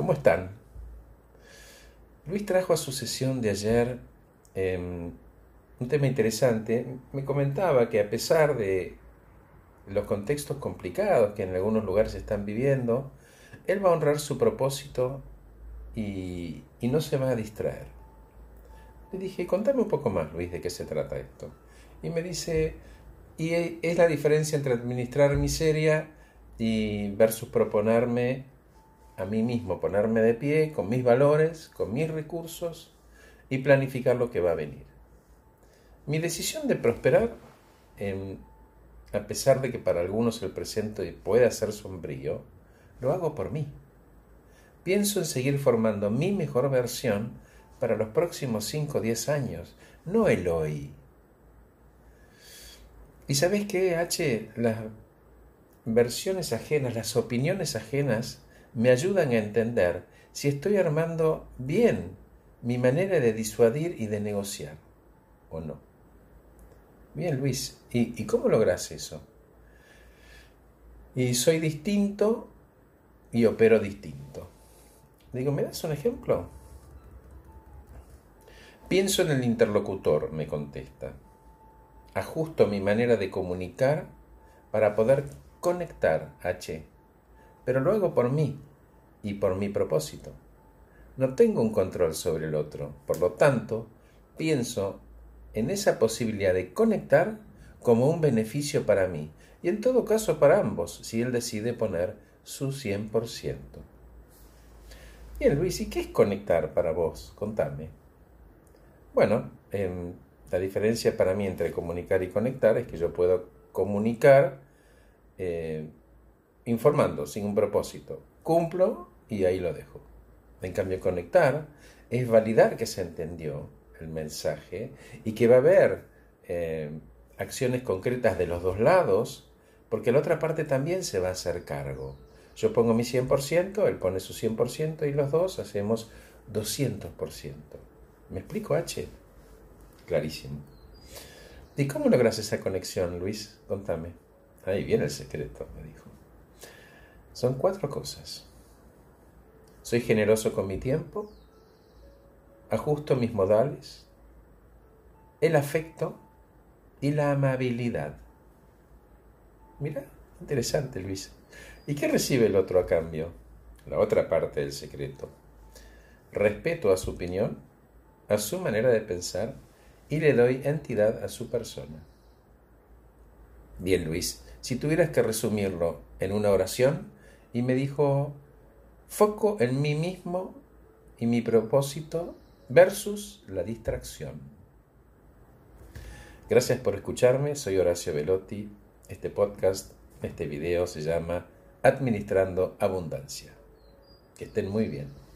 ¿Cómo están? Luis trajo a su sesión de ayer em, un tema interesante. Me comentaba que a pesar de los contextos complicados que en algunos lugares están viviendo, él va a honrar su propósito y, y no se va a distraer. Le dije, contame un poco más, Luis, de qué se trata esto. Y me dice, y es la diferencia entre administrar miseria y versus proponerme a mí mismo, ponerme de pie con mis valores, con mis recursos y planificar lo que va a venir. Mi decisión de prosperar, a pesar de que para algunos el presente pueda ser sombrío, lo hago por mí. Pienso en seguir formando mi mejor versión para los próximos 5 o 10 años, no el hoy. ¿Y sabes qué, H? Las versiones ajenas, las opiniones ajenas, me ayudan a entender si estoy armando bien mi manera de disuadir y de negociar o no. Bien, Luis, ¿y, cómo logras eso? Y soy distinto y opero distinto. Digo, ¿me das un ejemplo? Pienso en el interlocutor, me contesta. Ajusto mi manera de comunicar para poder conectar H pero lo hago por mí y por mi propósito. No tengo un control sobre el otro, por lo tanto, pienso en esa posibilidad de conectar como un beneficio para mí y en todo caso para ambos, si él decide poner su 100%. Bien, Luis, ¿y qué es conectar para vos? Contame. Bueno, em, la diferencia para mí entre comunicar y conectar es que yo puedo comunicar eh, informando sin un propósito. Cumplo y ahí lo dejo. En cambio, conectar es validar que se entendió el mensaje y que va a haber eh, acciones concretas de los dos lados, porque la otra parte también se va a hacer cargo. Yo pongo mi 100%, él pone su 100% y los dos hacemos 200%. ¿Me explico, H? Clarísimo. ¿Y cómo logras esa conexión, Luis? Contame. Ahí viene el secreto, me dijo. Son cuatro cosas. Soy generoso con mi tiempo, ajusto mis modales, el afecto y la amabilidad. Mira, interesante Luis. ¿Y qué recibe el otro a cambio? La otra parte del secreto. Respeto a su opinión, a su manera de pensar y le doy entidad a su persona. Bien Luis, si tuvieras que resumirlo en una oración, y me dijo, foco en mí mismo y mi propósito versus la distracción. Gracias por escucharme, soy Horacio Velotti. Este podcast, este video se llama Administrando Abundancia. Que estén muy bien.